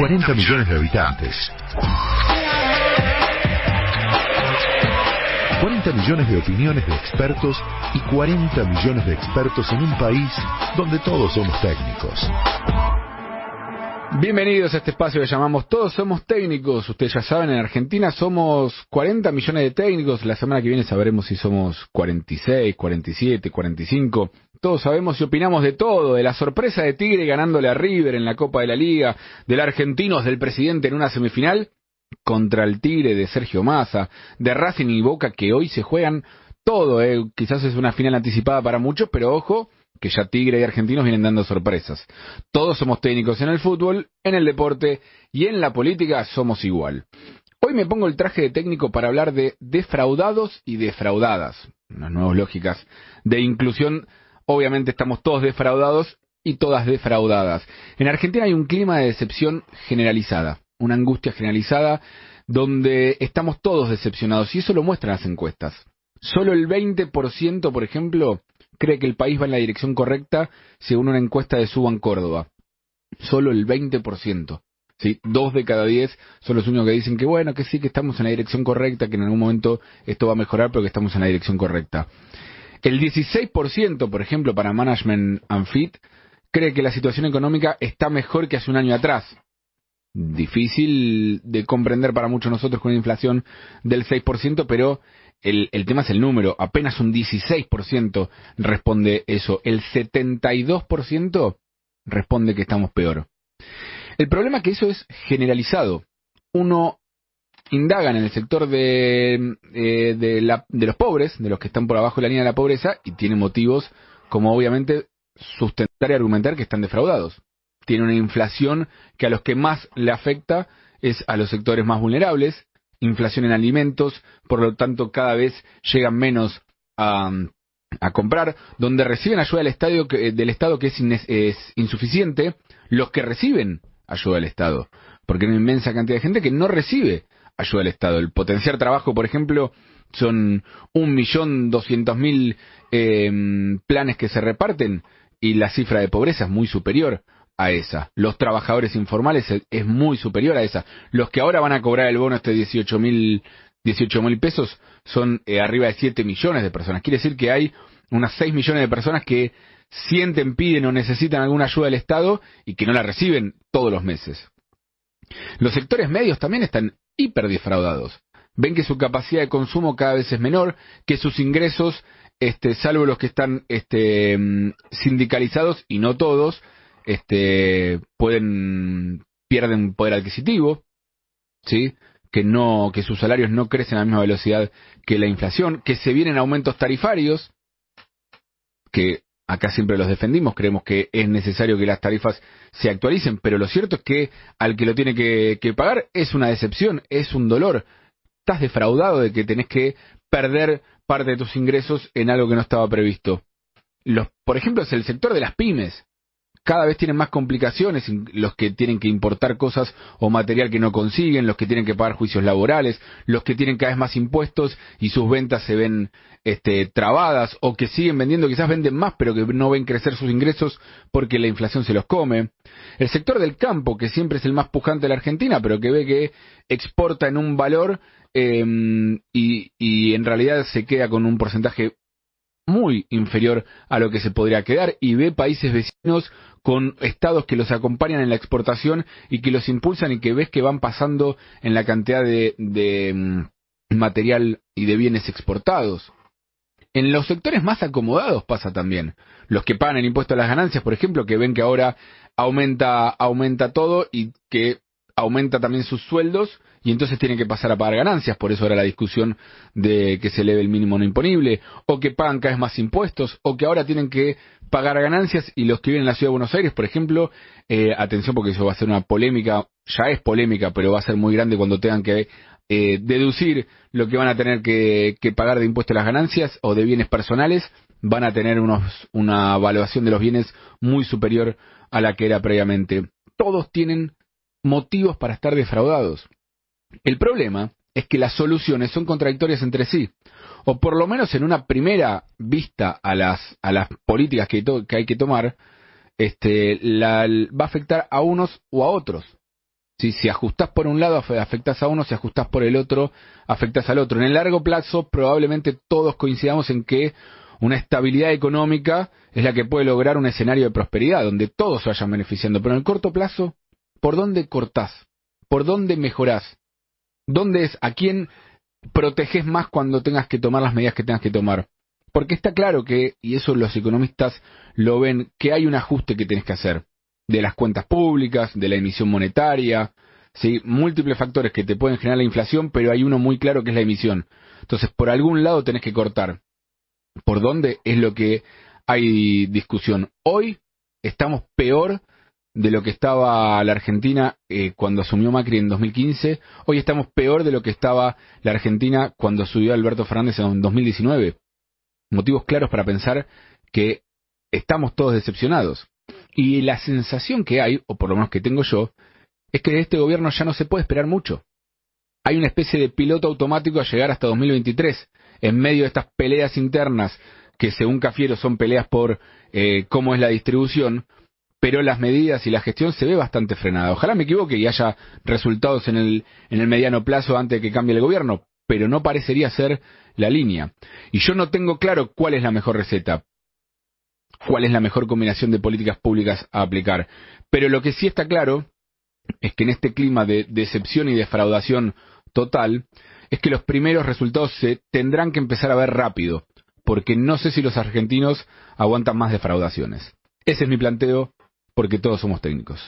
40 millones de habitantes. 40 millones de opiniones de expertos y 40 millones de expertos en un país donde todos somos técnicos. Bienvenidos a este espacio que llamamos Todos Somos Técnicos. Ustedes ya saben, en Argentina somos 40 millones de técnicos. La semana que viene sabremos si somos 46, 47, 45. Todos sabemos y opinamos de todo, de la sorpresa de Tigre ganándole a River en la Copa de la Liga, del Argentinos del presidente en una semifinal contra el Tigre de Sergio Massa, de Racing y Boca que hoy se juegan todo. Eh. Quizás es una final anticipada para muchos, pero ojo, que ya Tigre y Argentinos vienen dando sorpresas. Todos somos técnicos en el fútbol, en el deporte y en la política somos igual. Hoy me pongo el traje de técnico para hablar de defraudados y defraudadas, unas nuevas lógicas de inclusión. Obviamente estamos todos defraudados y todas defraudadas. En Argentina hay un clima de decepción generalizada, una angustia generalizada donde estamos todos decepcionados y eso lo muestran las encuestas. Solo el 20%, por ejemplo, cree que el país va en la dirección correcta según una encuesta de Suban Córdoba. Solo el 20%. ¿sí? Dos de cada diez son los únicos que dicen que bueno, que sí, que estamos en la dirección correcta, que en algún momento esto va a mejorar, pero que estamos en la dirección correcta. El 16%, por ejemplo, para Management and Fit, cree que la situación económica está mejor que hace un año atrás. Difícil de comprender para muchos nosotros con una inflación del 6%, pero el, el, tema es el número, apenas un 16% responde eso, el 72% responde que estamos peor. El problema es que eso es generalizado. Uno indaga en el sector de, eh, de, la, de los pobres, de los que están por abajo de la línea de la pobreza, y tiene motivos como obviamente sustentar y argumentar que están defraudados. Tiene una inflación que a los que más le afecta es a los sectores más vulnerables, inflación en alimentos, por lo tanto cada vez llegan menos a, a comprar, donde reciben ayuda del, estadio, del Estado que es, es, insuficiente, los que reciben ayuda del Estado, porque hay una inmensa cantidad de gente que no recibe ayuda del Estado. El potenciar trabajo, por ejemplo, son un millón doscientos mil eh, planes que se reparten y la cifra de pobreza es muy superior a esa. Los trabajadores informales es, muy superior a esa. Los que ahora van a cobrar el bono este 18 mil 18 mil pesos son eh, arriba de 7 millones de personas. Quiere decir que hay unas 6 millones de personas que sienten, piden o necesitan alguna ayuda del Estado y que no la reciben todos los meses. Los sectores medios también están hiper defraudados. Ven que su capacidad de consumo cada vez es menor, que sus ingresos, este, salvo los que están este, mm, sindicalizados y no todos, este, pueden pierden poder adquisitivo, que que sus salarios no crecen a la misma velocidad que la inflación, que se vienen aumentos tarifarios, que acá siempre los defendimos, creemos que es necesario que las tarifas se actualicen, pero lo cierto es que al que lo tiene que, pagar es una decepción, es un dolor. Estás defraudado de que tenés que perder parte de tus ingresos en algo que no estaba previsto. Los, por ejemplo, es el sector de las pymes cada vez tienen más complicaciones los que tienen que importar cosas o material que no consiguen, los que tienen que pagar juicios laborales, los que tienen cada vez más impuestos y sus ventas se ven este, trabadas o que siguen vendiendo, quizás venden más pero que no ven crecer sus ingresos porque la inflación se los come. El sector del campo, que siempre es el más pujante de la Argentina, pero que ve que exporta en un valor eh, y, y en realidad se queda con un porcentaje muy inferior a lo que se podría quedar y ve países vecinos con estados que los acompañan en la exportación y que los impulsan y que ves que van pasando en la cantidad de, de mm, material y de bienes exportados. En los sectores más acomodados pasa también. Los que pagan el impuesto a las ganancias, por ejemplo, que ven que ahora aumenta, aumenta todo y que aumenta también sus sueldos y entonces tienen que pasar a pagar ganancias, por eso era la discusión de que se eleve el mínimo no imponible, o que pagan cada vez más impuestos, o que ahora tienen que pagar ganancias y los que viven en la ciudad de Buenos Aires, por ejemplo, eh, atención porque eso va a ser una polémica, ya es polémica, pero va a ser muy grande cuando tengan que eh, deducir lo que van a tener que, que pagar de impuestos las ganancias o de bienes personales, van a tener unos, una evaluación de los bienes muy superior a la que era previamente. Todos tienen motivos para estar defraudados. El problema es que las soluciones son contradictorias entre sí, o por lo menos en una primera vista a las, a las políticas que, que hay que tomar, este, la, va a afectar a unos o a otros. Si ajustás por un lado, afectas a uno, si ajustás por el otro, afectas al otro. En el largo plazo, probablemente todos coincidamos en que una estabilidad económica es la que puede lograr un escenario de prosperidad, donde todos se vayan beneficiando. Pero en el corto plazo, ¿por dónde cortás? ¿Por dónde mejorás? ¿Dónde es? ¿A quién proteges más cuando tengas que tomar las medidas que tengas que tomar? Porque está claro que, y eso los economistas lo ven, que hay un ajuste que tenés que hacer de las cuentas públicas, de la emisión monetaria, ¿sí? múltiples factores que te pueden generar la inflación, pero hay uno muy claro que es la emisión. Entonces, por algún lado tenés que cortar. ¿Por dónde? Es lo que hay discusión. Hoy estamos peor de lo que estaba la Argentina eh, cuando asumió Macri en 2015. Hoy estamos peor de lo que estaba la Argentina cuando subió Alberto Fernández en 2019. Motivos claros para pensar que estamos todos decepcionados. Y la sensación que hay, o por lo menos que tengo yo, es que de este gobierno ya no se puede esperar mucho. Hay una especie de piloto automático a llegar hasta 2023, en medio de estas peleas internas, que según Cafiero son peleas por eh, cómo es la distribución, pero las medidas y la gestión se ve bastante frenada. Ojalá me equivoque y haya resultados en el, en el mediano plazo antes de que cambie el gobierno, pero no parecería ser la línea. Y yo no tengo claro cuál es la mejor receta, cuál es la mejor combinación de políticas públicas a aplicar. Pero lo que sí está claro es que en este clima de decepción y defraudación total, es que los primeros resultados se tendrán que empezar a ver rápido, porque no sé si los argentinos aguantan más defraudaciones. Ese es mi planteo, porque todos somos técnicos.